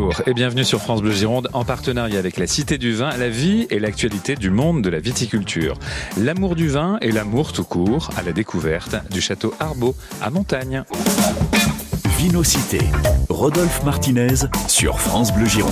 Bonjour et bienvenue sur France Bleu Gironde en partenariat avec la Cité du Vin, la vie et l'actualité du monde de la viticulture. L'amour du vin et l'amour tout court à la découverte du château Arbaud à Montagne. Vinocité, Rodolphe Martinez sur France Bleu Gironde.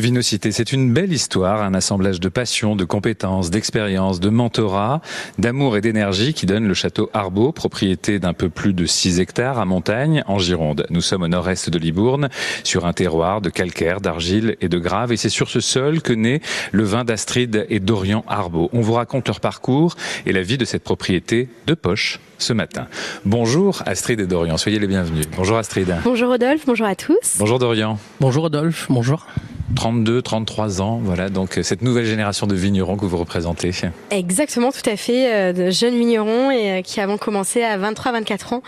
Vinocité, c'est une belle histoire, un assemblage de passion, de compétences, d'expériences, de mentorat, d'amour et d'énergie qui donne le château Arbaud, propriété d'un peu plus de 6 hectares à montagne, en Gironde. Nous sommes au nord-est de Libourne, sur un terroir de calcaire, d'argile et de grave, et c'est sur ce sol que naît le vin d'Astrid et d'Orient Arbaud. On vous raconte leur parcours et la vie de cette propriété de poche ce matin. Bonjour Astrid et Dorian, soyez les bienvenus. Bonjour Astrid. Bonjour Rodolphe, bonjour à tous. Bonjour Dorian. Bonjour Rodolphe, bonjour. 32, 33 ans, voilà, donc euh, cette nouvelle génération de vignerons que vous représentez. Exactement, tout à fait, euh, de jeunes vignerons et euh, qui avons commencé à 23-24 ans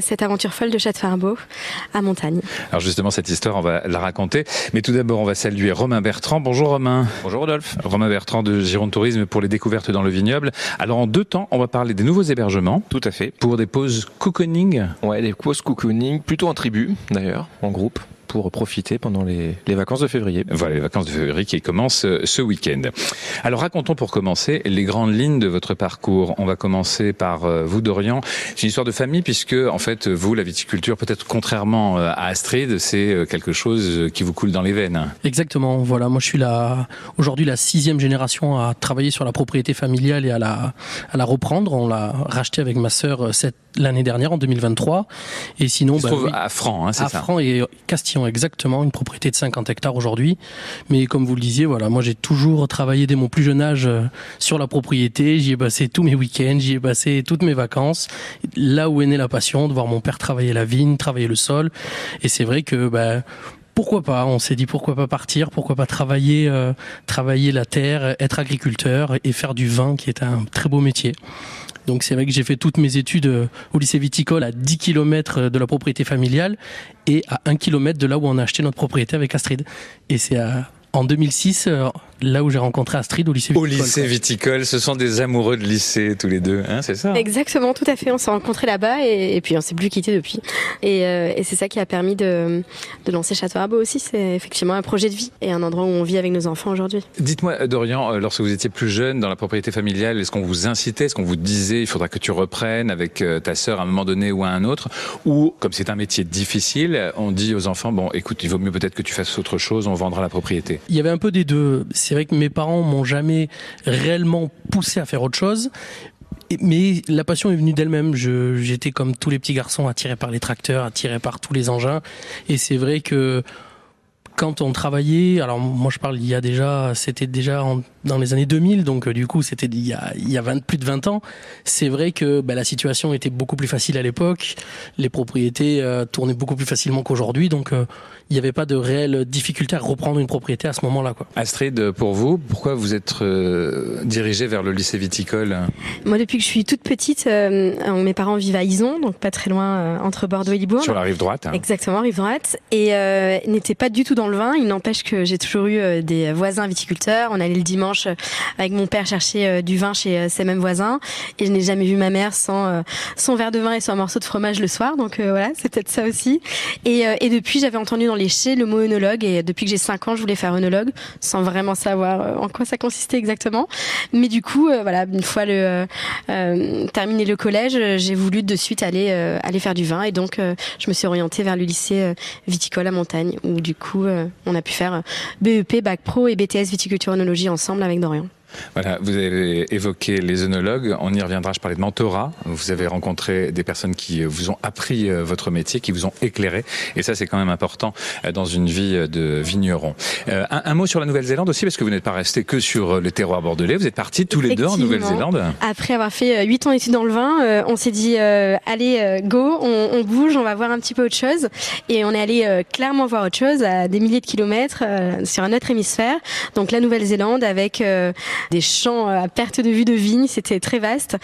cette aventure folle de Château-Farbeau à Montagne. Alors justement, cette histoire, on va la raconter, mais tout d'abord, on va saluer Romain Bertrand. Bonjour Romain. Bonjour Rodolphe. Romain Bertrand de Gironde Tourisme pour les découvertes dans le vignoble. Alors en deux temps, on va parler des nouveaux hébergements. Tout à fait. Pour des pauses cocooning. Ouais, des pauses cocooning, plutôt en tribu d'ailleurs, en groupe pour profiter pendant les, vacances de février. Voilà, les vacances de février qui commencent euh, ce week-end. Alors racontons pour commencer les grandes lignes de votre parcours. On va commencer par euh, vous, Dorian. C'est une histoire de famille puisque, en fait, vous, la viticulture, peut-être contrairement euh, à Astrid, c'est quelque chose qui vous coule dans les veines. Exactement. Voilà, moi je suis la, aujourd'hui la sixième génération à travailler sur la propriété familiale et à la, à la reprendre. On l'a racheté avec ma sœur l'année dernière, en 2023. Et sinon, Il se bah trouve à Franc, hein, c'est ça À Franc et Castillon exactement, une propriété de 50 hectares aujourd'hui. Mais comme vous le disiez, voilà, moi j'ai toujours travaillé dès mon plus jeune âge euh, sur la propriété. J'y ai passé tous mes week-ends, j'y ai passé toutes mes vacances. Là où est née la passion de voir mon père travailler la vigne, travailler le sol. Et c'est vrai que bah, pourquoi pas On s'est dit pourquoi pas partir, pourquoi pas travailler, euh, travailler la terre, être agriculteur et faire du vin, qui est un très beau métier. Donc c'est vrai que j'ai fait toutes mes études euh, au lycée viticole à 10 km de la propriété familiale et à 1 km de là où on a acheté notre propriété avec Astrid. Et c'est en 2006, là où j'ai rencontré Astrid au lycée viticole. Au lycée viticole, ce sont des amoureux de lycée tous les deux, hein, c'est ça Exactement, tout à fait. On s'est rencontrés là-bas et, puis on s'est plus quittés depuis. Et, euh, et c'est ça qui a permis de, de lancer Château Arbeau aussi. C'est effectivement un projet de vie et un endroit où on vit avec nos enfants aujourd'hui. Dites-moi, Dorian, euh, lorsque vous étiez plus jeune dans la propriété familiale, est-ce qu'on vous incitait, est-ce qu'on vous disait il faudra que tu reprennes avec euh, ta sœur à un moment donné ou à un autre Ou comme c'est un métier difficile, on dit aux enfants bon, écoute, il vaut mieux peut-être que tu fasses autre chose, on vendra la propriété? Il y avait un peu des deux c'est vrai que mes parents m'ont jamais réellement poussé à faire autre chose. Mais la passion est venue d'elle-même. J'étais comme tous les petits garçons attiré par les tracteurs, attiré par tous les engins. Et c'est vrai que quand on travaillait, alors moi je parle il y a déjà, c'était déjà dans les années 2000, donc euh, du coup c'était il y a, il y a plus de 20 ans. C'est vrai que bah, la situation était beaucoup plus facile à l'époque, les propriétés euh, tournaient beaucoup plus facilement qu'aujourd'hui, donc euh, il n'y avait pas de réelle difficulté à reprendre une propriété à ce moment-là. Quoi. Astrid, pour vous, pourquoi vous êtes euh, dirigée vers le lycée viticole? Moi, depuis que je suis toute petite, euh, mes parents vivent à Ison, donc pas très loin euh, entre Bordeaux et Libourne. Sur la rive droite. Hein. Exactement, rive droite. Et euh, n'étaient pas du tout dans le vin. Il n'empêche que j'ai toujours eu des voisins viticulteurs. On allait le dimanche avec mon père chercher du vin chez ces mêmes voisins. Et je n'ai jamais vu ma mère sans son verre de vin et son morceau de fromage le soir. Donc voilà, c'est peut-être ça aussi. Et, depuis, j'avais entendu dans léché le mot œnologue et depuis que j'ai 5 ans, je voulais faire œnologue sans vraiment savoir euh, en quoi ça consistait exactement. Mais du coup, euh, voilà, une fois euh, terminé le collège, j'ai voulu de suite aller aller faire du vin et donc je me suis orientée vers le lycée viticole à Montagne où du coup on a pu faire BEP, bac pro et BTS viticulture œnologie ensemble avec Dorian. Voilà, vous avez évoqué les œnologues, on y reviendra, je parlais de mentorat. Vous avez rencontré des personnes qui vous ont appris euh, votre métier, qui vous ont éclairé, et ça c'est quand même important euh, dans une vie euh, de vigneron. un, mot sur la Nouvelle-Zélande aussi, parce que vous n'êtes pas resté que sur le terroir bordelais, vous êtes partis tous les deux en Nouvelle-Zélande. Après avoir fait 8 ans d'études dans le vin, on s'est dit, allez, go, on, on, bouge, on va voir un petit peu autre chose, et on est allé clairement voir autre chose à des milliers de kilomètres sur un autre hémisphère, donc la Nouvelle-Zélande avec des champs à perte de vue de vignes. C'était très vaste.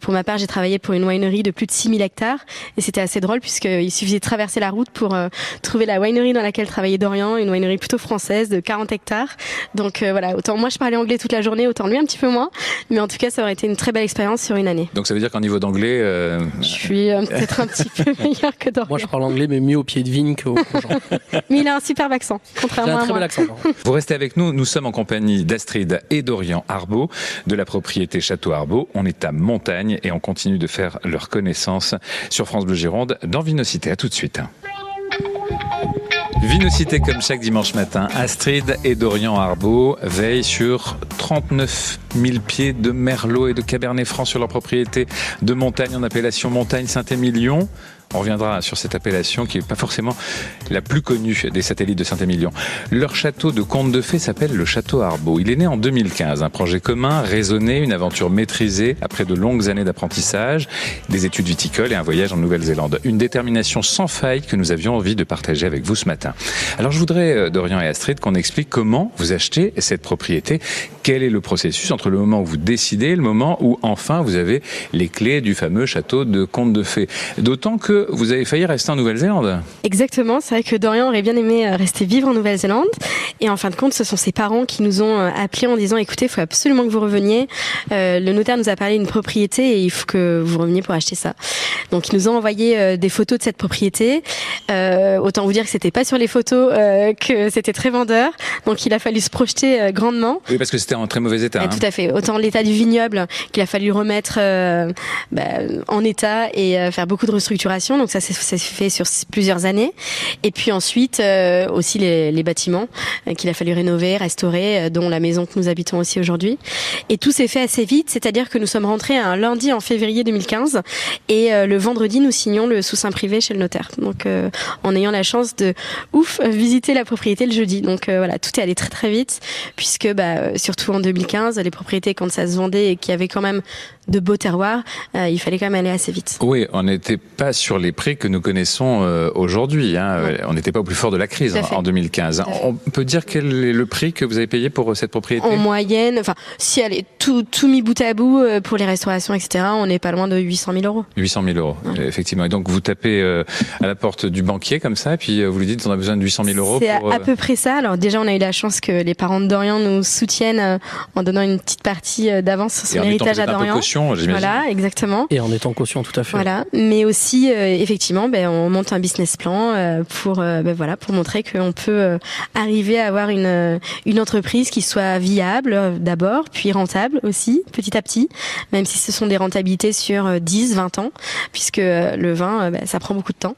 pour ma part, j'ai travaillé pour une winery de plus de 6000 hectares et c'était assez drôle puisqu'il suffisait de traverser la route pour trouver la winery dans laquelle travaillait Dorian, une winery plutôt française de 40 hectares. Donc voilà, autant moi je parlais anglais toute la journée, autant lui un petit peu moins. Mais en tout cas, ça aurait été une très belle expérience sur une année. Donc ça veut dire qu'en niveau d'anglais, je suis peut-être un petit peu meilleur que Dorian. Moi, je parle anglais, mais mieux au pied de vigne qu'au Mais il a un superbe accent, contrairement un très Bel accent. Vous restez avec nous. Nous sommes en compagnie d'Astrid et Dorian De la propriété Château Arbeau. On est à Montagne et on continue de faire leur connaissance sur France Bleu Gironde dans Vinocité. À tout de suite. Vinocité comme chaque dimanche matin, Astrid et Dorian Arbeau veillent sur 39 000 pieds de merlot et de cabernet franc sur leur propriété de montagne en appellation montagne Saint-Émilion. On reviendra sur cette appellation qui n'est pas forcément la plus connue des satellites de Saint-Émilion. Leur château de conte de fées s'appelle le château Arbeau. Il est né en 2015, un projet commun, raisonné, une aventure maîtrisée après de longues années d'apprentissage, des études viticoles et un voyage en Nouvelle-Zélande. Une détermination sans faille que nous avions envie de partager avec vous ce matin. Alors je voudrais, euh, Dorian et Astrid, qu'on explique comment vous achetez cette propriété. Quel est le processus entre le moment où vous décidez et le moment où enfin vous avez les clés du fameux château de conte de fées? D'autant que vous avez failli rester en Nouvelle-Zélande. Exactement, c'est vrai que Dorian aurait bien aimé euh, rester vivre en Nouvelle-Zélande. Et en fin de compte, ce sont ses parents qui nous ont euh, appelés en disant écoutez, il faut absolument que vous reveniez. Euh, le notaire nous a parlé d'une propriété et il faut que vous reveniez pour acheter ça. Donc ils nous ont envoyé des photos de cette propriété. autant vous dire que c'était pas sur les photos que c'était très vendeur. Donc il a fallu se projeter grandement. Oui, parce que c'était en très mauvais état. Hein. Tout à fait. Autant l'état du vignoble qu'il a fallu remettre bah, en état et faire beaucoup de restructuration. Donc ça s'est fait sur plusieurs années. Et puis ensuite euh, aussi les, les bâtiments euh, qu'il a fallu rénover, restaurer, euh, dont la maison que nous habitons aussi aujourd'hui. Et tout s'est fait assez vite, c'est-à-dire que nous sommes rentrés un lundi en février 2015 et le vendredi nous signons le sous-seing privé chez le notaire. Donc en ayant la chance de ouf visiter la propriété le jeudi. Donc voilà, tout est allé très très vite puisque bah, surtout en 2015, les propriétés quand ça se vendait et qu'il y avait quand même de beaux terroirs, il fallait quand même aller assez vite. Oui, on n'était pas sur les prix que nous connaissons euh, aujourd'hui. Hein. On n'était pas au plus fort de la crise en, 2015. On peut dire quel est le prix que vous avez payé pour euh, cette propriété? En moyenne, enfin, si elle est tout, tout mis bout à bout euh, pour les restaurations, etc., on n'est pas loin de 800 000 euros. 800 000 euros, effectivement. Et donc vous tapez à la porte du banquier comme ça, et puis vous lui dites on a besoin de 800 000 euros. C'est à, peu près ça. Alors déjà, on a eu la chance que les parents de Dorian nous soutiennent en donnant une petite partie d'avance sur son héritage à Dorian. caution, voilà, exactement. Et en étant caution, tout à fait. Voilà, mais aussi effectivement, ben, on monte un business plan euh, pour euh, ben, voilà pour montrer qu'on peut euh, arriver à avoir une une entreprise qui soit viable d'abord, puis rentable aussi petit à petit, même si ce sont des rentabilités sur 10, 20 ans, puisque le vin ben, ça prend beaucoup de temps.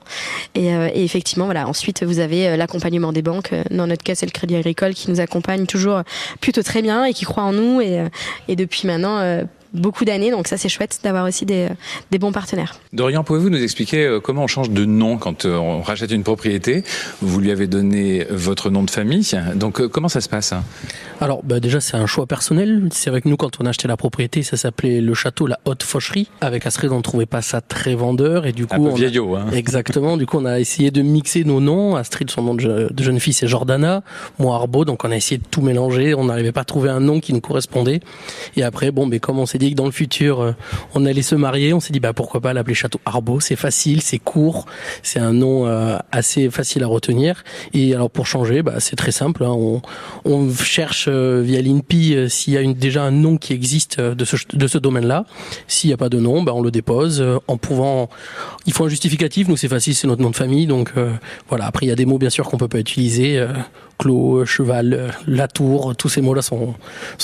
Et, et effectivement voilà ensuite vous avez l'accompagnement des banques. Dans notre cas c'est le Crédit Agricole qui nous accompagne toujours plutôt très bien et qui croit en nous et, et depuis maintenant beaucoup d'années. Donc ça, c'est chouette d'avoir aussi des, des, bons partenaires. Dorian, pouvez-vous nous expliquer euh, comment on change de nom quand euh, on rachète une propriété? Vous lui avez donné votre nom de famille. Donc euh, comment ça se passe? Alors bah déjà, c'est un choix personnel. C'est avec nous quand on a acheté la propriété, ça s'appelait le château La Haute Faucherie. Avec Astrid, on ne trouvait pas ça très vendeur et du coup, un peu vieillot. Hein. Exactement. du coup, on a essayé de mixer nos noms. Astrid, son nom de, jeune fille, c'est Jordana. Moi, Arbo. Donc on a essayé de tout mélanger. On n'arrivait pas à trouver un nom qui nous correspondait. Et après, bon, mais comme on s'est que dans le futur, euh, on allait se marier. On s'est dit, bah pourquoi pas l'appeler Château Arbo. C'est facile, c'est court, c'est un nom euh, assez facile à retenir. Et alors pour changer, bah c'est très simple. Hein. On, cherche euh, via l'INPI s'il y a déjà un nom qui existe de ce, domaine-là. S'il n'y a pas de nom, bah on le dépose en pouvant. Il faut un justificatif. Nous c'est facile, c'est notre nom de famille. Donc voilà. Après il y a des mots bien sûr qu'on peut pas utiliser. Clos, cheval, la tour, tous ces mots-là sont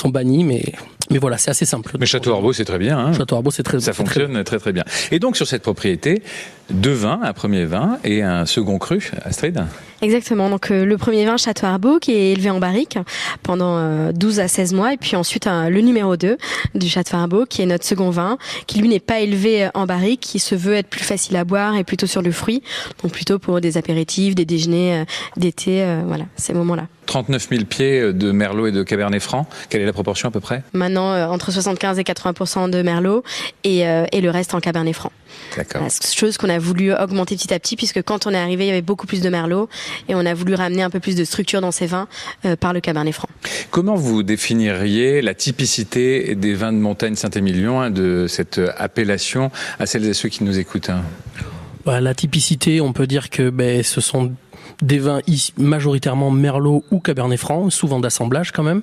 bannis, mais mais voilà, c'est assez simple. Mais Château Arbeau, c'est très bien. Hein Château Arbeau, c'est très Ça fonctionne très... très... bien. Et donc sur cette propriété, deux vins, un premier vin et un second cru, Astrid Exactement. Donc euh, le premier vin Château Arbeau qui est élevé en barrique pendant 12 euh, à 16 mois et puis ensuite le numéro 2 du Château Arbeau qui est notre second vin qui lui n'est pas élevé euh, en barrique, qui se veut être plus facile à boire et plutôt sur le fruit. Donc plutôt pour des apéritifs, des déjeuners d'été, voilà, ces moments-là. 39 000 pieds de Merlot et de Cabernet Franc. Quelle est la proportion à peu près? Maintenant, entre 75 et 80 de Merlot et, et le reste en Cabernet Franc. D'accord. chose qu'on a voulu augmenter petit à petit, puisque quand on est arrivé, il y avait beaucoup plus de merlot, et on a voulu ramener un peu plus de structure dans ces vins par le Cabernet Franc. Comment vous définiriez la typicité des vins de montagne Saint-Émilion, hein, de cette appellation, à celles et ceux qui nous écoutent hein? Bah, La typicité, on peut dire que ben, ce sont des vins majoritairement Merlot ou Cabernet Franc, souvent d'assemblage quand même.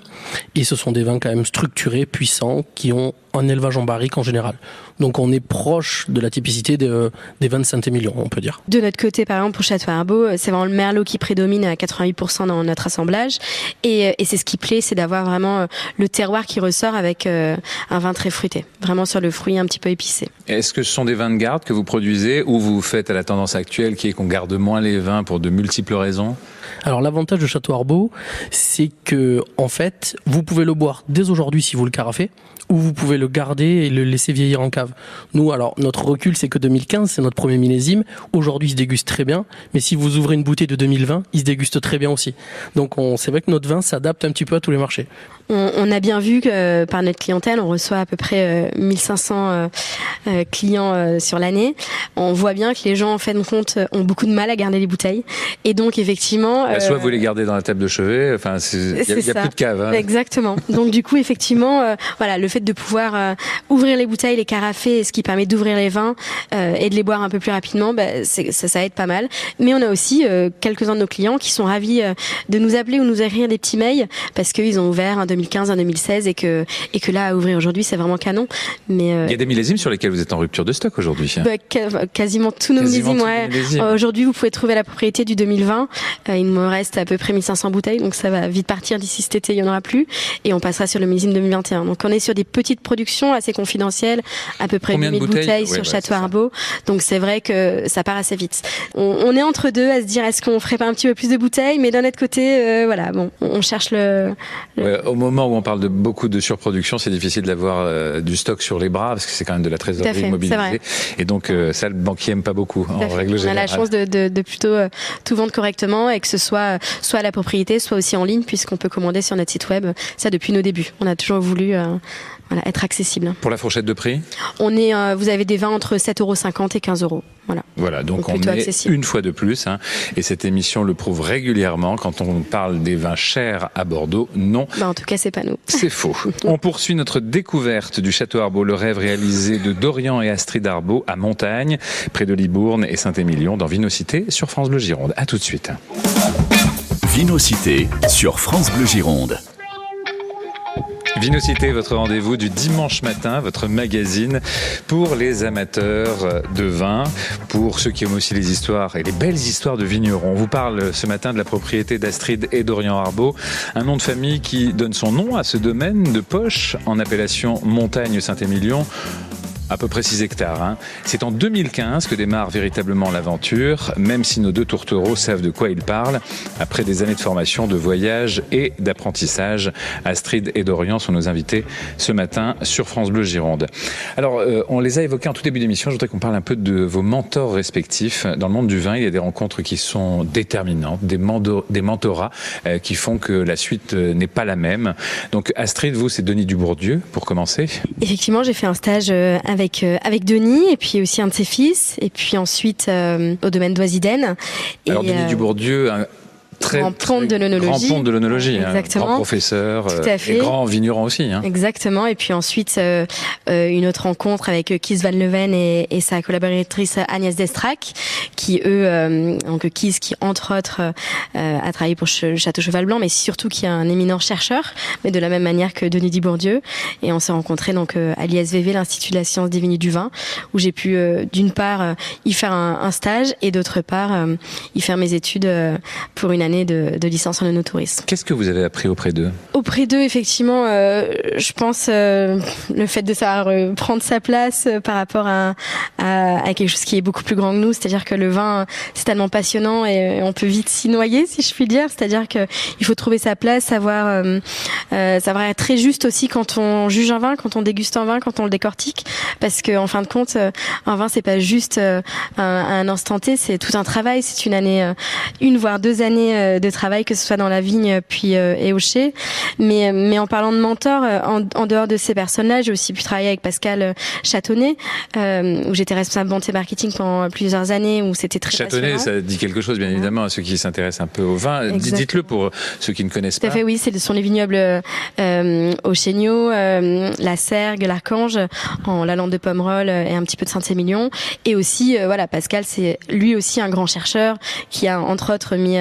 Et ce sont des vins quand même structurés, puissants, qui ont un élevage en barrique en général. Donc on est proche de la typicité des, des vins de Saint-Émilion, on peut dire. De notre côté, par exemple, pour Château Arbeau, c'est vraiment le Merlot qui prédomine à 88% dans notre assemblage. Et, et c'est ce qui plaît, c'est d'avoir vraiment euh, le terroir qui ressort avec euh, un vin très fruité. Vraiment sur le fruit un petit peu épicé. Est-ce que ce sont des vins de garde que vous produisez ou vous faites à la tendance actuelle qui est qu'on garde moins les vins pour de multiples raisons? Alors l'avantage de Château Arbeau, c'est que en fait, vous pouvez le boire dès aujourd'hui si vous le carafez ou vous pouvez le garder et le laisser vieillir en cave. Nous, alors, notre recul, c'est que 2015, c'est notre premier millésime. Aujourd'hui, il se déguste très bien. Mais si vous ouvrez une bouteille de 2020, il se déguste très bien aussi. Donc, c'est vrai que notre vin s'adapte un petit peu à tous les marchés. On, a bien vu que par notre clientèle, on reçoit à peu près 1500 euh, euh, clients euh, sur l'année. On voit bien que les gens, en fin de compte, ont beaucoup de mal à garder les bouteilles. Et donc, effectivement... Bah, soit vous les gardez dans la table de chevet, enfin, il n'y a, plus de cave. Hein. Exactement. Donc, du coup, effectivement, voilà, le fait de pouvoir ouvrir les bouteilles, les carafer, ce qui permet d'ouvrir les vins et de les boire un peu plus rapidement, bah, ça, ça aide pas mal. Mais on a aussi quelques-uns de nos clients qui sont ravis de nous appeler ou nous écrire des petits mails parce qu'ils ont ouvert un 2015, en 2016 et que et que là à ouvrir aujourd'hui c'est vraiment canon. Mais euh, il y a des millésimes sur lesquels vous êtes en rupture de stock aujourd'hui. Bah, quasiment tous nos millésimes. Ouais. Aujourd'hui vous pouvez trouver la propriété du 2020. Euh, il me reste à peu près 1500 bouteilles donc ça va vite partir d'ici cet été il y en aura plus et on passera sur le millésime 2021. Donc on est sur des petites productions assez confidentielles, à peu près 1000 bouteilles, sur Château Arbeau. Donc c'est vrai que ça part assez vite. On, est entre deux à se dire est-ce qu'on ferait pas un petit peu plus de bouteilles, mais d'un autre côté euh, voilà bon on cherche le, au moment où on parle de beaucoup de surproduction, c'est difficile d'avoir euh, du stock sur les bras parce que c'est quand même de la trésorerie mobilisée. Et donc euh, ça, le banquier aime pas beaucoup en règle générale. On a la chance de, de, de plutôt tout vendre correctement et que ce soit soit à la propriété, soit aussi en ligne puisqu'on peut commander sur notre site web. Ça depuis nos débuts. On a toujours voulu voilà, être accessible. Pour la fourchette de prix On est, vous avez des vins entre 7,50 euros et 15 euros. Voilà. Voilà, donc, on est une fois de plus, hein, et cette émission le prouve régulièrement quand on parle des vins chers à Bordeaux. Non. Bah en tout cas, c'est pas nous. C'est faux. on poursuit notre découverte du château Arbeau, le rêve réalisé de Dorian et Astrid Arbeau à Montagne, près de Libourne et Saint-Émilion, dans Vinocité, sur France Bleu Gironde. À tout de suite. Vinocité sur France Bleu Gironde. Vinocité, votre rendez-vous du dimanche matin, votre magazine pour les amateurs de vin, pour ceux qui aiment aussi les histoires et les belles histoires de vignerons. On vous parle ce matin de la propriété d'Astrid et d'Orient Arbeau, un nom de famille qui donne son nom à ce domaine de poche en appellation Montagne Saint-Émilion à peu près 6 hectares. Hein. C'est en 2015 que démarre véritablement l'aventure, même si nos deux tourtereaux savent de quoi ils parlent. Après des années de formation, de voyage et d'apprentissage, Astrid et Dorian sont nos invités ce matin sur France Bleu Gironde. Alors, euh, on les a évoqués en tout début d'émission. Je voudrais qu'on parle un peu de vos mentors respectifs. Dans le monde du vin, il y a des rencontres qui sont déterminantes, des, des mentorats euh, qui font que la suite euh, n'est pas la même. Donc, Astrid, vous, c'est Denis Dubourdieu, pour commencer. Effectivement, j'ai fait un stage avec euh, avec Denis et puis aussi un de ses fils et puis ensuite euh, au domaine d'Oisiden. Alors Denis euh, Dubourdieu, très grand ponte de l'onologie. Grand de l'onologie, hein. grand professeur Tout à fait. et grand vigneron aussi. Hein. Exactement. Et puis ensuite euh, une autre rencontre avec Kies Van Leven et, et sa collaboratrice Agnès Destrac, qui eux, donc Kies qui entre autres a travaillé pour Château Cheval Blanc, mais surtout qui est un éminent chercheur, mais de la même manière que Denis Dubourdieu. Et on s'est rencontrés donc à l'ISVV, l'Institut de la science des vignes du vin, où j'ai pu d'une part y faire un, un stage et d'autre part y faire mes études pour une année de, licence en œnotourisme. Qu'est-ce que vous avez appris auprès d'eux? Auprès d'eux, effectivement, euh, je pense euh, le fait de savoir euh, prendre sa place par rapport à, à, quelque chose qui est beaucoup plus grand que nous, c'est-à-dire que le vin, c'est tellement passionnant et, on peut vite s'y noyer, si je puis dire. C'est-à-dire que il faut trouver sa place, savoir, savoir être très juste aussi quand on juge un vin, quand on déguste un vin, quand on le décortique, parce que en fin de compte, un vin c'est pas juste un, un instant T, c'est tout un travail, c'est une année, une voire deux années de travail, que ce soit dans la vigne puis et au chai. Mais, mais en parlant de mentor, en, en dehors de ces personnes-là, j'ai aussi pu travailler avec Pascal Châtonnet, où j'étais responsable vente et marketing pendant plusieurs années, où c'était très ça dit quelque chose, bien évidemment, à ceux qui s'intéressent un peu au vin. Dites-le pour ceux qui ne connaissent pas. Tout à fait, oui, ce sont les vignobles euh, au Chéniau, la Sergue, l'Archange, en la lande de Pomerol et un petit peu de Saint-Émilion. Et aussi, voilà, Pascal, c'est lui aussi un grand chercheur qui a entre autres mis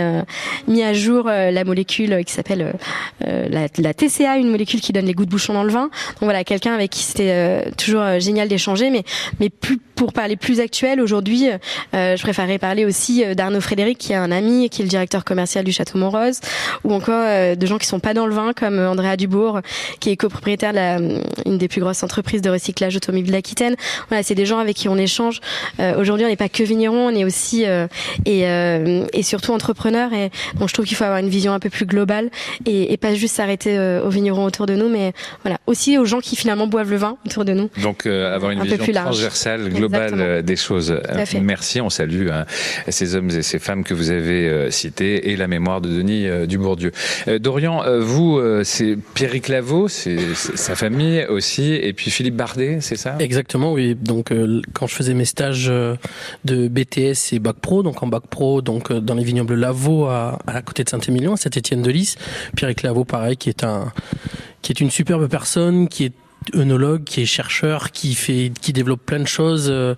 mis à jour la molécule qui s'appelle la, la, TCA, une molécule qui donne les goûts de bouchon dans le vin. Donc voilà, quelqu'un avec qui c'était toujours génial d'échanger, mais mais plus pour parler plus actuel aujourd'hui, je préférerais parler aussi d'Arnaud Frédéric, qui est un ami, qui est le directeur commercial du Château Montrose, ou encore de gens qui sont pas dans le vin, comme Andrea Dubourg, qui est copropriétaire de la, une des plus grosses entreprises de recyclage automobile d'Aquitaine. Voilà, c'est des gens avec qui on échange. aujourd'hui, on n'est pas que vigneron, on est aussi et, et surtout entrepreneur. Et donc, je trouve qu'il faut avoir une vision un peu plus globale et, et pas juste s'arrêter aux vignerons autour de nous, mais voilà, aussi aux gens qui finalement boivent le vin autour de nous. Donc, avoir une vision transversale, globale des choses. Merci, on salue hein, ces hommes et ces femmes que vous avez euh, cités et la mémoire de Denis euh, Dubourdieu. Euh, Dorian, vous, c'est Pierre Claveau, c'est sa famille aussi, et puis Philippe Bardet, c'est ça? Exactement, oui. Donc, quand je faisais mes stages de BTS et Bac Pro, donc en Bac Pro, donc dans les vignobles Lavaux à, à côté de Saint-Émilion, à Saint-Étienne-de-Lys, Pierre Claveau, pareil, qui est un qui est une superbe personne, qui est œnologue, qui est chercheur, qui fait, qui développe plein de choses, euh,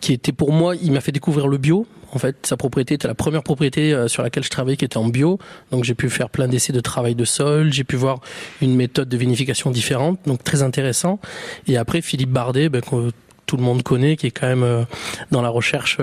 qui était pour moi, il m'a fait découvrir le bio. En fait, sa propriété était la première propriété euh, sur laquelle je travaillais qui était en bio. Donc j'ai pu faire plein d'essais de travail de sol, j'ai pu voir une méthode de vinification différente, donc très intéressant. Et après Philippe Bardet, ben, que tout le monde connaît, qui est quand même euh, dans la recherche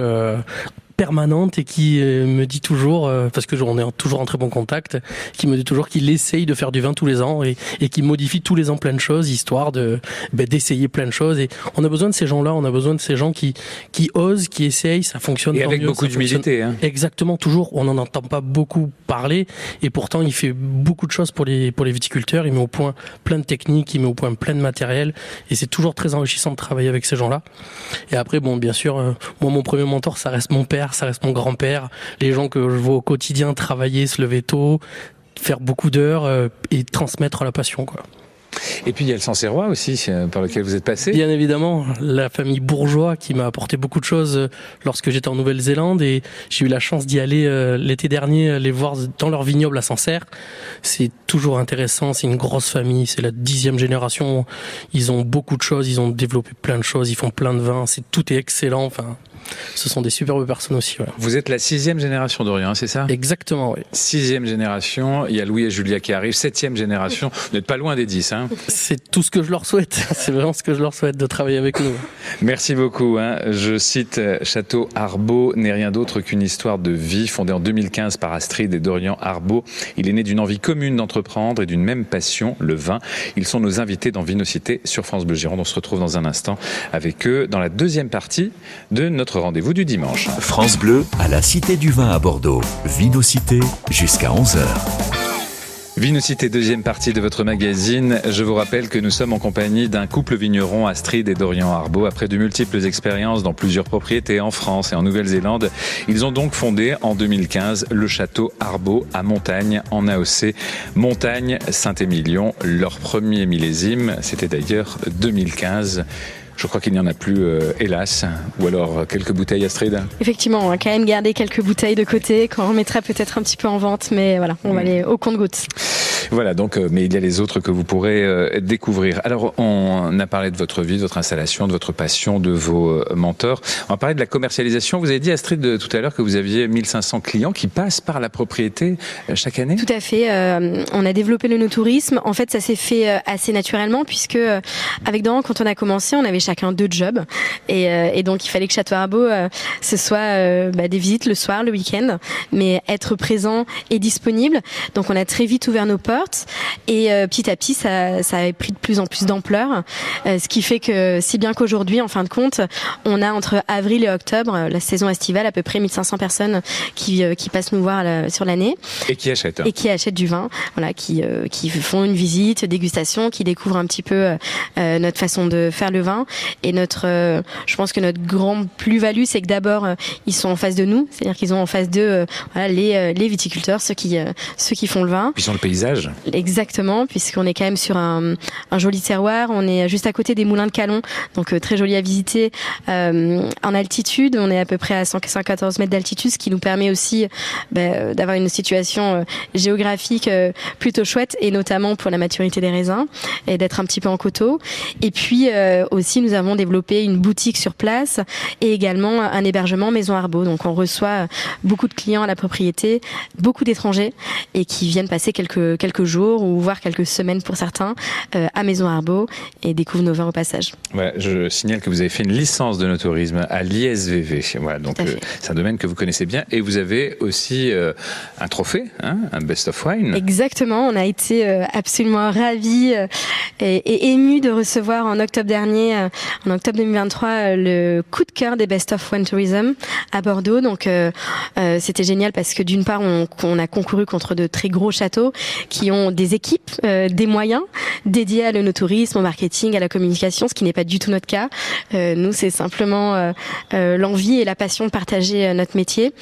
permanente et qui euh, me dit toujours, euh, parce que on est toujours en très bon contact, qui me dit toujours qu'il essaye de faire du vin tous les ans et, et qui modifie tous les ans plein de choses, histoire de ben, d'essayer plein de choses. Et on a besoin de ces gens-là, on a besoin de ces gens qui qui osent, qui essayent, ça fonctionne. Et avec beaucoup d'humilité. Hein. Exactement, toujours. On n'en entend pas beaucoup parler et pourtant il fait beaucoup de choses pour les pour les viticulteurs. Il met au point plein de techniques, il met au point plein de matériel et c'est toujours très enrichissant de travailler avec ces gens-là. Et après, bon, bien sûr, euh, moi mon premier mentor, ça reste mon père ça reste mon grand-père, les gens que je vois au quotidien travailler, se lever tôt, faire beaucoup d'heures euh, et transmettre la passion, quoi. Et puis il y a le Sancerrois aussi, euh, par lequel vous êtes passé. Bien évidemment, la famille Bourgeois qui m'a apporté beaucoup de choses euh, lorsque j'étais en Nouvelle-Zélande et j'ai eu la chance d'y aller l'été dernier, les voir dans leur vignoble à Sancerre. C'est toujours intéressant, c'est une grosse famille, c'est la dixième génération. Ils ont beaucoup de choses, ils ont développé plein de choses, ils font plein de vins, c'est tout est excellent. Enfin, ce sont des superbes personnes aussi. Vous êtes la sixième génération d'Orient, hein, c'est ça? Exactement, oui. Sixième génération, il y a Louis et Julia qui arrivent. Septième génération, vous n'êtes pas loin des dix. Hein. C'est tout ce que je leur souhaite. C'est vraiment ce que je leur souhaite de travailler avec nous. Merci beaucoup. Hein. Je cite euh, Château Arbeau n'est rien d'autre qu'une histoire de vie fondée en 2015 par Astrid et Dorian Arbeau. Il est né d'une envie commune d'entreprendre et d'une même passion, le vin. Ils sont nos invités dans Vinocité sur France Bleu Gironde. On se retrouve dans un instant avec eux dans la deuxième partie de notre rendez-vous du dimanche. France Bleu à la Cité du Vin à Bordeaux. Vinocité jusqu'à 11h. Vinocité, deuxième partie de votre magazine. Je vous rappelle que nous sommes en compagnie d'un couple vigneron, Astrid et Dorian Arbeau. Après de multiples expériences dans plusieurs propriétés en France et en Nouvelle-Zélande, ils ont donc fondé en 2015 le château Arbeau à Montagne, en AOC. Montagne Saint-Émilion, leur premier millésime, c'était d'ailleurs 2015. Je crois qu'il n'y en a plus, euh, hélas. Ou alors euh, quelques bouteilles Astrid Effectivement, on va quand même garder quelques bouteilles de côté quand on mettra peut-être un petit peu en vente, mais voilà, on va mm. aller au compte-gouttes. Voilà, donc, euh, mais il y a les autres que vous pourrez euh, découvrir. Alors, on a parlé de votre vie, de votre installation, de votre passion, de vos mentors. On va parler de la commercialisation. Vous avez dit, Astrid, tout à l'heure, que vous aviez 1500 clients qui passent par la propriété chaque année Tout à fait. on a développé le no-tourisme. En fait, ça s'est fait assez naturellement puisque avec Doran, quand on a commencé, on avait chacun deux jobs. Et, donc, il fallait que Château Arbeau, ce soit bah, des visites le soir, le week-end, mais être présent et disponible. Donc, on a très vite ouvert nos portes et euh, petit à petit, ça, ça a pris de plus en plus d'ampleur, euh, ce qui fait que si bien qu'aujourd'hui, en fin de compte, on a entre avril et octobre, la saison estivale, à peu près 1500 personnes qui, euh, qui passent nous voir sur l'année. Et qui achètent. Et qui achètent du vin, voilà, qui, qui font une visite, dégustation, qui découvrent un petit peu notre façon de faire le vin. Et notre, je pense que notre grand plus-value, c'est que d'abord, ils sont en face de nous, c'est-à-dire qu'ils ont en face d'eux voilà, les, les viticulteurs, ceux qui, ceux qui font le vin. Puis sont le paysage. Exactement, puisqu'on est quand même sur un, un joli terroir. On est juste à côté des moulins de Calon, donc très joli à visiter. en altitude, on est à peu près à 114 mètres d'altitude, ce qui nous permet aussi bah, d'avoir une situation géographique plutôt chouette, et notamment pour la maturité des raisins et d'être un petit peu en coteau. Et puis euh, aussi, nous avons développé une boutique sur place et également un hébergement Maison Arbo. Donc on reçoit beaucoup de clients à la propriété, beaucoup d'étrangers et qui viennent passer quelques quelques jours ou voire quelques semaines pour certains euh, à Maison Arbo et découvrent nos vins au passage. Je signale que vous avez fait une licence de tourisme à l'ISVV. Voilà, donc euh, c'est un domaine que vous connaissez bien et vous avez aussi un trophée, hein, un Best of Wine. Exactement, on a été absolument ravis et, et ému de recevoir en octobre dernier, euh, en octobre 2023, euh, le coup de cœur des Best of One Tourism à Bordeaux. Donc euh, c'était génial parce que d'une part, on, on, a concouru contre de très gros châteaux qui ont des équipes, des moyens dédiés à l'onotourisme, au marketing, à la communication, ce qui n'est pas du tout notre cas. nous, c'est simplement l'envie et la passion de partager notre métier.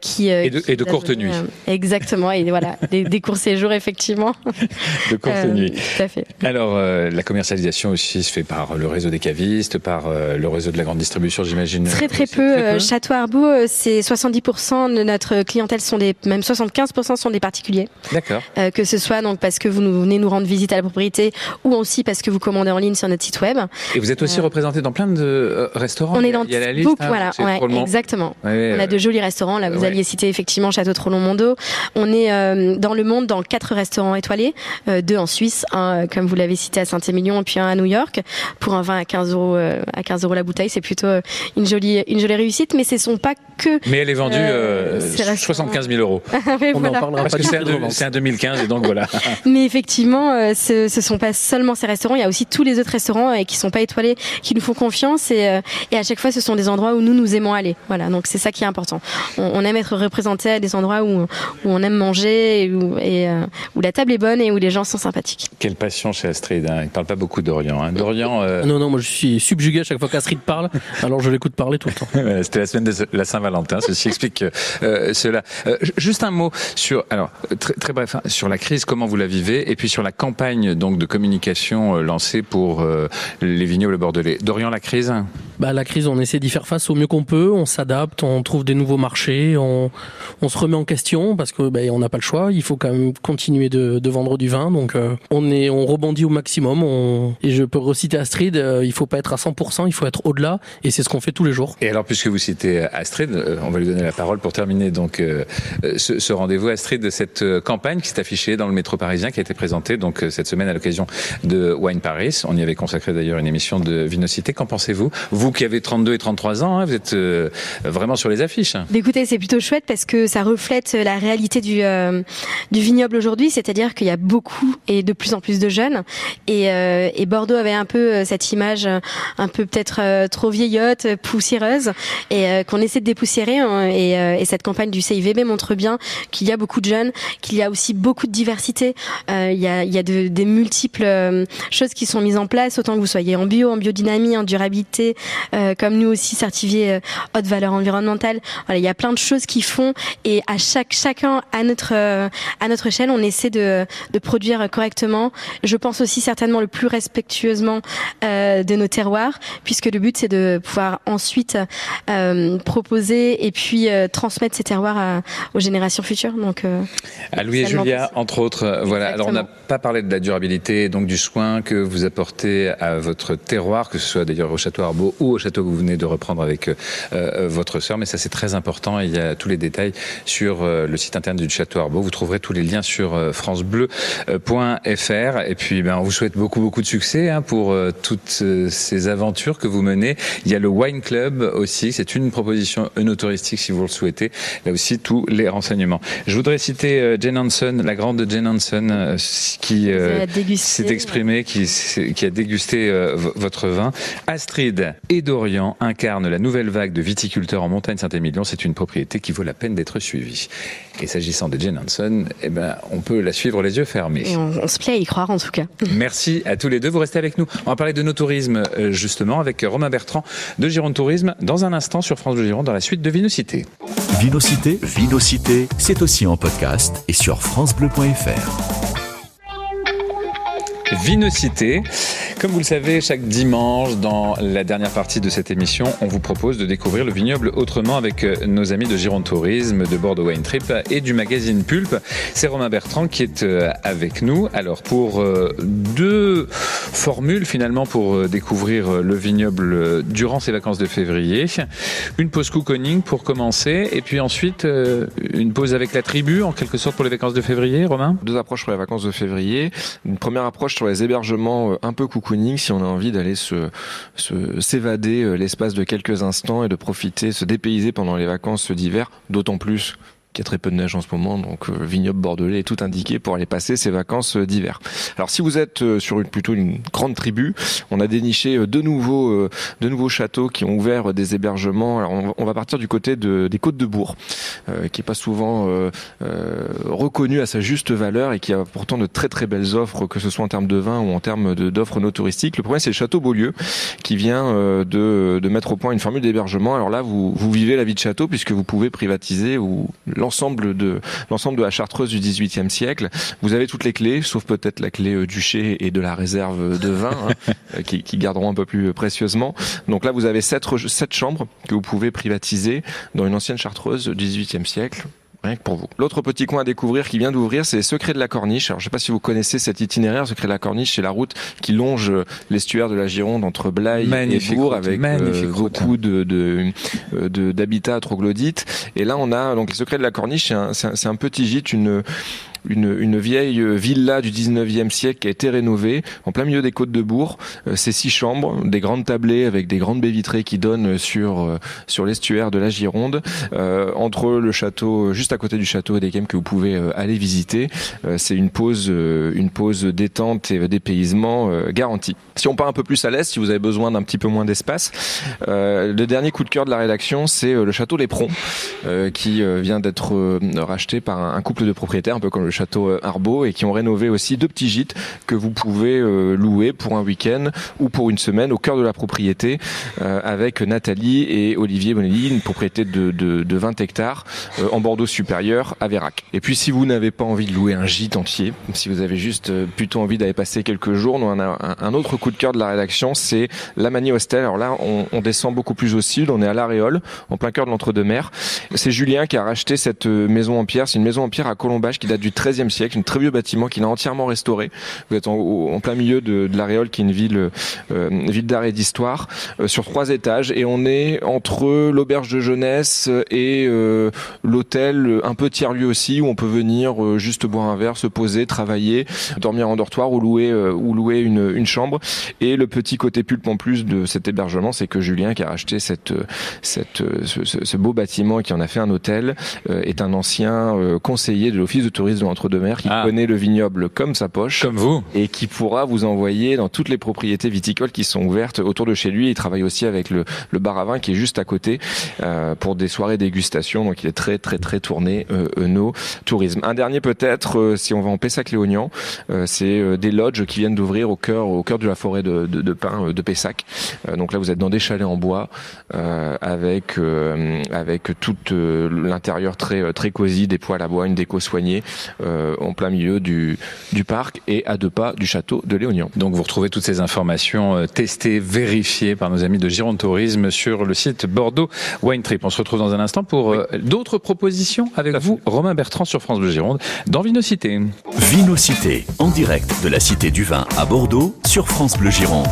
qui, et de, et de courte nuit. exactement, et voilà, des, des courts séjours, effectivement. De courte nuit. Tout à fait. Alors, euh, la commercialisation aussi se fait par le réseau des cavistes, par euh, le réseau de la grande distribution, j'imagine. Très très peu. Très peu. Château Arboux, euh, c'est 70% de notre clientèle sont des, même 75% sont des particuliers. D'accord. que ce soit donc parce que vous nous, venez nous rendre visite à la propriété ou aussi parce que vous commandez en ligne sur notre site web. Et vous êtes aussi représenté dans plein de restaurants. On est dans il y a la liste, beaucoup, hein, voilà, ouais, exactement. on a de jolis restaurants. Là, vous alliez citer effectivement Château Trollon-Mondo. On est dans le monde dans quatre restaurants étoilés, deux en Suisse, un comme vous l'avez cité à Saint-Émilion et puis un à New York pour un vin à 15 euros euh, à 15 euros la bouteille. C'est plutôt euh, une jolie une jolie réussite, mais ce sont pas que. Mais elle est vendue euh, 75 000 euros. On voilà. en parlera Parce que c'est un, 2015 et donc voilà. mais effectivement, euh, ce, ce sont pas seulement ces restaurants. Il y a aussi tous les autres restaurants et qui sont pas étoilés, qui nous font confiance et, et à chaque fois, ce sont des endroits où nous nous aimons aller. Voilà, donc c'est ça qui est important. On, on, aime être représenté à des endroits où, où on aime manger et, où, et où la table est bonne et où les gens sont sympathiques. Quelle passion chez Astrid. Hein. Il parle pas beaucoup d'Orient. Hein. D'Orient. Euh, non, non, moi je suis subjugué à chaque fois qu'Astrid parle. alors je l'écoute parler tout le temps. C'était la semaine de la Saint-Valentin. Ceci explique euh, cela. Euh, juste un mot sur, alors très, très bref, hein, sur la crise, comment vous la vivez, et puis sur la campagne donc de communication lancée pour les vignobles bordelais. D'Orient, la crise? Bah, la crise, on essaie d'y faire face au mieux qu'on peut. On s'adapte, on trouve des nouveaux marchés, on, on se remet en question parce que bah, on n'a pas le choix. Il faut quand même continuer de, de vendre du vin. Donc on est, on rebondit au maximum. On... Et je peux reciter Astrid, euh, il faut pas être à 100%, il faut être au-delà. Et c'est ce qu'on fait tous les jours. Et alors, puisque vous citez Astrid, euh, on va lui donner la parole pour terminer donc euh, ce, ce rendez-vous. Astrid, de cette campagne qui s'est affichée dans le métro parisien, qui a été présentée donc cette semaine à l'occasion de Wine Paris. On y avait consacré d'ailleurs une émission de Vinocité. Qu'en pensez-vous? Vous qui avez 32 et 33 ans, hein, vous êtes vraiment sur les affiches. Écoutez, c'est plutôt chouette parce que ça reflète la réalité du, du vignoble aujourd'hui, c'est-à-dire qu'il y a beaucoup et de plus en plus de jeunes et, euh, et Bordeaux avait un peu euh, cette image euh, un peu peut-être trop vieillotte, poussiéreuse, et qu'on essaie de dépoussiérer. Hein, et, et, cette campagne du CIVB montre bien qu'il y a beaucoup de jeunes, qu'il y a aussi beaucoup de diversité. il y a, des multiples choses qui sont mises en place, autant que vous soyez en bio, en biodynamie, en durabilité, comme nous aussi certifiés haute valeur environnementale. Il y a plein de choses qui font, et à chaque chacun à notre à notre échelle, on essaie de, produire correctement. Je pense aussi certainement le plus respectueusement euh, de nos terroirs, puisque le but c'est de pouvoir ensuite euh, proposer et puis euh, transmettre ces terroirs à, aux générations futures. Donc, euh, à Louis et Julia, entre autres. Voilà. Alors on n'a pas parlé de la durabilité, donc du soin que vous apportez à votre terroir, que ce soit d'ailleurs au château Arbeau ou au château que vous venez de reprendre avec euh, votre sœur. Mais ça c'est très important. Il y a tous les détails sur le site internet du château Arbeau. Vous trouverez tous les liens sur francebleu.fr. Et puis ben, on vous souhaite beaucoup beaucoup de succès hein, pour toutes euh, ces aventures que vous menez. Il y a le Wine Club aussi, c'est une proposition œnotouristique si vous le souhaitez. Là aussi, tous les renseignements. Je voudrais citer euh, Jane Hanson, la grande Jane Hanson, qui s'est exprimée, qui, qui, a dégusté votre vin. Astrid et d'Orient incarnent la nouvelle vague de viticulteurs en montagne Saint-Émilion. C'est une propriété qui vaut la peine d'être suivie. Et s'agissant de Jane Hanson, eh ben, on peut la suivre les yeux fermés. Et on, on se plaît à y croire en tout cas. Merci à tous les deux. Vous restez avec nous. On va parler de nos tourismes euh, justement avec Romain Bertrand de Gironde Tourisme dans un instant sur France Bleu Gironde dans la suite de Vinocité. Vinocité, Vinocité, c'est aussi en podcast et sur francebleu.fr. Vinocité. Comme vous le savez, chaque dimanche, dans la dernière partie de cette émission, on vous propose de découvrir le vignoble autrement avec euh, nos amis de Gironde Tourisme, de Bordeaux Wine Trip et du magazine Pulp. C'est Romain Bertrand qui est euh, avec nous. Alors, pour euh, deux formules finalement pour découvrir le vignoble durant ces vacances de février, une pause cocooning pour commencer et puis ensuite une pause avec la tribu en quelque sorte pour les vacances de février, Romain? Deux approches pour les vacances de février. Une première approche sur les hébergements un peu si on a envie d'aller se s'évader l'espace de quelques instants et de profiter, se dépayser pendant les vacances d'hiver, d'autant plus qu'il y a très peu de neige en ce moment, donc euh, vignoble bordelais est tout indiqué pour aller passer ses vacances euh, d'hiver. Alors si vous êtes euh, sur une, plutôt une grande tribu, on a déniché de nouveaux, de nouveaux châteaux qui ont ouvert des hébergements. Alors on, va partir du côté de, des Côtes de Bourg, qui est pas souvent reconnu à sa juste valeur et qui a pourtant de très très belles offres, que ce soit en termes de vin ou en termes d'offres no touristiques. Le premier c'est le château Beaulieu, qui vient de, de mettre au point une formule d'hébergement. Alors là, vous, vous vivez la vie de château puisque vous pouvez privatiser ou l'ensemble de l'ensemble de la chartreuse du XVIIIe siècle. Vous avez toutes les clés, sauf peut-être la clé euh, du chai et de la réserve de vin, hein, euh, qui, qui, garderont un peu plus euh, précieusement. Donc là, vous avez sept, sept chambres que vous pouvez privatiser dans une ancienne chartreuse du XVIIIe siècle Rien que pour vous. L'autre petit coin à découvrir qui vient d'ouvrir, c'est Secret de la Corniche. Alors, je ne sais pas si vous connaissez cet itinéraire. Secret de la Corniche, c'est la route qui longe l'estuaire de la Gironde entre Blaye et Bourg avec euh, beaucoup de, de, d'habitats troglodytes. Et là, on a donc le Secret de la Corniche. C'est un, c'est un petit gîte, une une, une vieille villa du 19e siècle qui a été rénovée en plein milieu des côtes de Bourg. Euh, c'est six chambres, des grandes tablées avec des grandes baies vitrées qui donnent sur euh, sur l'estuaire de la Gironde. Euh, entre le château, juste à côté du château Edechem que vous pouvez aller visiter, c'est une pause une pause détente et dépaysement garantie. Si on part un peu plus à l'est, si vous avez besoin d'un petit peu moins d'espace, le dernier coup de cœur de la rédaction, c'est le château Les Pronts, qui vient d'être racheté par un couple de propriétaires, un peu comme le château euh, Arbeau et qui ont rénové aussi deux petits gîtes que vous pouvez euh, louer pour un week-end ou pour une semaine au cœur de la propriété euh, avec Nathalie et Olivier Bonelli, une propriété de, de, de 20 hectares en Bordeaux supérieur à Vérac. Et puis si vous n'avez pas envie de louer un gîte entier, si vous avez juste plutôt envie d'aller passer quelques jours, on a un, autre coup de cœur de la rédaction, c'est la Manie Hostel. Alors là, on, on, descend beaucoup plus au sud, on est à l'Aréole, en plein cœur de l'entre-deux-mer. C'est Julien qui a racheté cette maison en pierre. C'est une maison en pierre à Colombage qui date du 13e siècle, un très vieux bâtiment qu'il a entièrement restauré. Vous êtes en, plein milieu de, de l'Aréole, qui est une ville, euh, ville d'art d'histoire, euh, sur trois étages, et on est entre l'auberge de jeunesse et euh, l'hôtel, un peu tiers-lieu aussi, où on peut venir euh, juste boire un verre, se poser, travailler, dormir en dortoir ou louer, ou louer une, une chambre. Et le petit côté pulpe en plus de cet hébergement, c'est que Julien, qui a racheté cette, cette, ce, ce, beau bâtiment et qui en a fait un hôtel, est un ancien conseiller de l'office de tourisme l'entre-deux-mer qui ah. connaît le vignoble comme sa poche. Comme vous. Et qui pourra vous envoyer dans toutes les propriétés viticoles qui sont ouvertes autour de chez lui. Il travaille aussi avec le, le bar à vin qui est juste à côté euh, pour des soirées dégustation. Donc il est très très très tourné euh, no tourisme. Un dernier peut-être, euh, si on va en Pessac-Léognan, euh, c'est euh, des lodges qui viennent d'ouvrir au cœur au cœur de la forêt de, de, de pin de Pessac. donc là vous êtes dans des chalets en bois avec avec tout l'intérieur très très cosy, des poêles à bois, une déco soignée. Euh, en plein milieu du, du parc et à deux pas du château de Léognan. Donc vous retrouvez toutes ces informations euh, testées, vérifiées par nos amis de Gironde Tourisme sur le site Bordeaux Wine Trip. On se retrouve dans un instant pour euh, d'autres propositions avec vous, Romain Bertrand sur France Bleu Gironde, dans Vinocité. Vinocité, en direct de la Cité du Vin à Bordeaux sur France Bleu Gironde.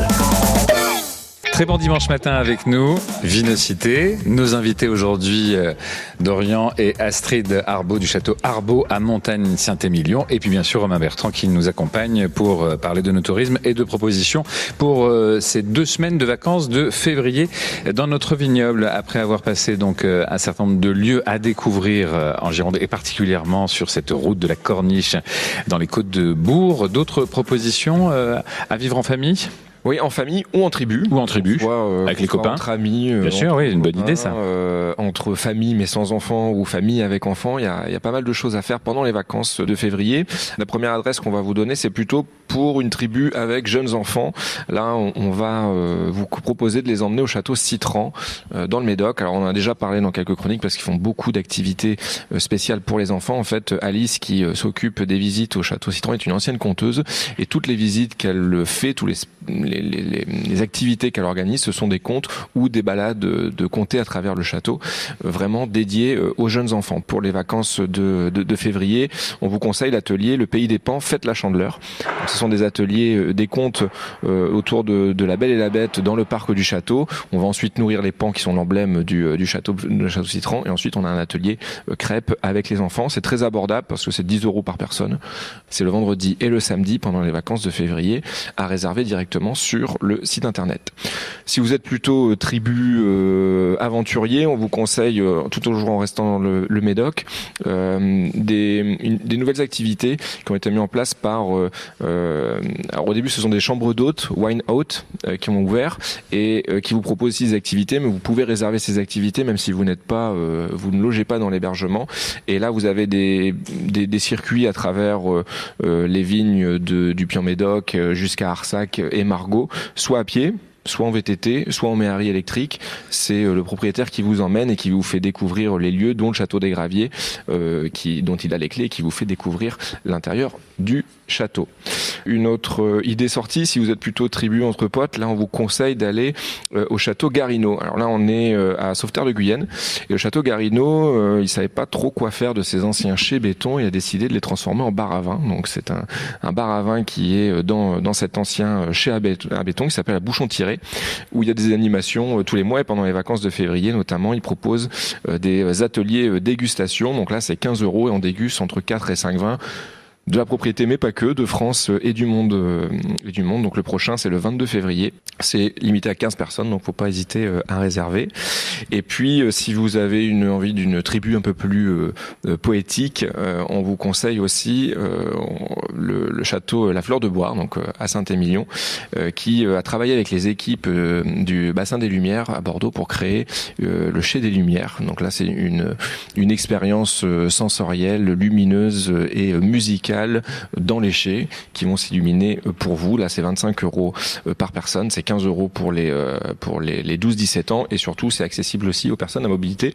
Très bon dimanche matin avec nous, Vinocité. Nos invités aujourd'hui, euh, Dorian et Astrid Arbeau du château Arbeau à Montagne-Saint-Émilion. Et puis bien sûr Romain Bertrand qui nous accompagne pour euh, parler de nos tourismes et de propositions pour euh, ces deux semaines de vacances de février dans notre vignoble. Après avoir passé donc un certain nombre de lieux à découvrir en Gironde et particulièrement sur cette route de la Corniche dans les côtes de Bourg, d'autres propositions à vivre en famille? Oui, en famille ou en tribu. Ou en tribu, Soit, avec les copains. Entre amis. Bien sûr, oui, une bonne idée, ça. Euh, entre famille mais sans enfants ou famille avec enfants, il y a, y a pas mal de choses à faire pendant les vacances de février. La première adresse qu'on va vous donner, c'est plutôt pour une tribu avec jeunes enfants. Là, on, on va euh, vous proposer de les emmener au château Citran euh, dans le Médoc. Alors, on en a déjà parlé dans quelques chroniques parce qu'ils font beaucoup d'activités euh, spéciales pour les enfants. En fait, Alice, qui euh, s'occupe des visites au château Citran, est une ancienne conteuse et toutes les visites qu'elle fait, tous les, les, activités qu'elle organise, ce sont des contes ou des balades de, comté à travers le château, euh, vraiment dédiées euh, aux jeunes enfants. Pour les vacances de, février, on vous conseille l'atelier Le Pays des Pans, Faites la Chandeleur. Ce sont des ateliers, euh, des contes autour de, la Belle et la Bête dans le parc du château. On va ensuite nourrir les pans qui sont l'emblème du, château, du. Et ensuite, on a un atelier crêpes avec les enfants. C'est très abordable parce que c'est 10 euros par personne. C'est le vendredi et le samedi pendant les vacances de février à réserver directement sur le site internet. Si vous êtes plutôt euh, tribu euh, aventurier, on vous conseille, euh, tout au jour en restant dans le, Médoc, des, nouvelles activités qui ont été mises en place par. alors au début, ce sont des chambres d'hôtes, wine out, qui ont ouvert et qui vous proposent aussi des activités, mais vous pouvez réserver ces activités même si vous n'êtes pas, vous ne logez pas dans l'hébergement. Et là, vous avez des, circuits à travers les vignes du Puy-en-Médoc euh, jusqu'à Arsac et Soit à pied soit en VTT, soit en méhari électrique. C'est euh, le propriétaire qui vous emmène et qui vous fait découvrir les lieux, dont le château des Graviers, euh, dont il a les clés, et qui vous fait découvrir l'intérieur du château. Une autre euh, idée sortie, si vous êtes plutôt tribu entre potes, là on vous conseille d'aller euh, au château Garino. Alors là on est euh, à Sauveterre de Guyenne et le château Garino, il savait pas trop quoi faire de ces anciens chais béton et a décidé de les transformer en bar à vin. Donc c'est un, bar à vin qui est dans, cet ancien chai à béton, qui s'appelle la Bouchon Tiré, où il y a des animations tous les mois et pendant les vacances de février notamment, ils proposent des ateliers dégustation. Donc là c'est 15 euros et on déguste entre 4 et 5 vins de la propriété, mais pas que, de France et du monde. euh, Et du monde. Donc le prochain, c'est le 22 février. C'est limité à 15 personnes, donc faut pas hésiter euh, à réserver. Et puis, euh, si vous avez une envie d'une tribu un peu plus euh, poétique, on vous conseille aussi le, château La Fleur de Bois, donc à Saint-Émilion, qui a travaillé avec les équipes du bassin des Lumières à Bordeaux pour créer le Chai des Lumières. Donc là, c'est une expérience sensorielle, lumineuse et musicale dans les chais qui vont s'illuminer pour vous. Là, c'est 25 euros par personne, 15 euros pour les euh, pour les, les 12-17 ans et surtout c'est accessible aussi aux personnes à mobilité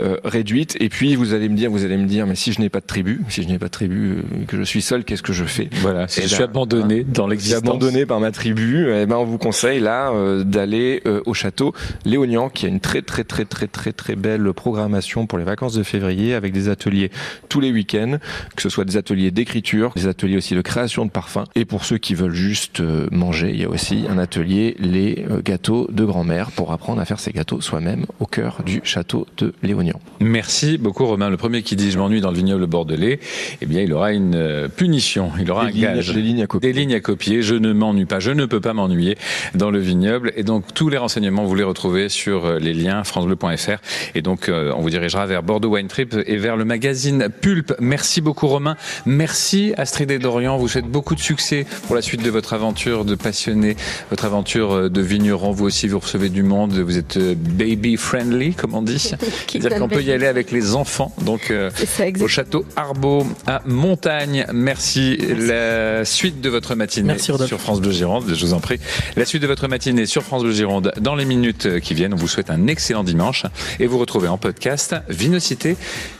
euh, réduite. Et puis vous allez me dire, vous allez me dire, mais si je n'ai pas de tribu, si je n'ai pas de tribu, euh, que je suis seul, qu'est-ce que je fais? Voilà, si Eh je ben, suis abandonné dans l'existence. abandonné par ma tribu, eh ben on vous conseille là euh, d'aller euh, au château Léognan qui a une très très très très très très belle programmation pour les vacances de février avec des ateliers tous les week-ends, que ce soit des ateliers d'écriture, des ateliers aussi de création de parfums et pour ceux qui veulent juste euh, manger, il y a aussi un atelier les euh, gâteaux de grand-mère pour apprendre à faire ces gâteaux soi-même au cœur du château de Léognan. Merci beaucoup Romain. Le premier qui dit je m'ennuie dans le vignoble bordelais, eh bien il aura une euh, punition, il aura Des un lignes- gage. des lignes à copier. Des lignes à copier. Je ne m'ennuie pas, je ne peux pas m'ennuyer dans le vignoble. Et donc tous les renseignements vous les retrouvez sur euh, les liens francebleu.fr. Et donc on vous dirigera vers Bordeaux Wine Trip et vers le magazine Pulp. Merci beaucoup Romain. Merci Astrid et Dorian. Vous souhaite beaucoup de succès pour la suite de votre aventure de passionné, votre aventure euh, de vigneron. Vous aussi vous recevez du monde. Vous êtes euh, baby friendly, comme on dit. C'est-à-dire qu'on peut y aller avec les enfants. Donc euh, ça, au château Arbaud à Montagne. Merci. La suite de votre matinée Merci, sur France Bleu Gironde, je vous en prie. La suite de votre matinée sur France Bleu Gironde dans les minutes qui viennent. On vous souhaite un excellent dimanche et vous retrouvez en podcast Vinocité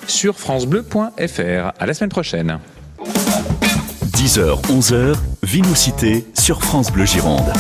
sur francebleu.fr. À la semaine prochaine. 10h, 11h, Vinocité sur France Bleu Gironde.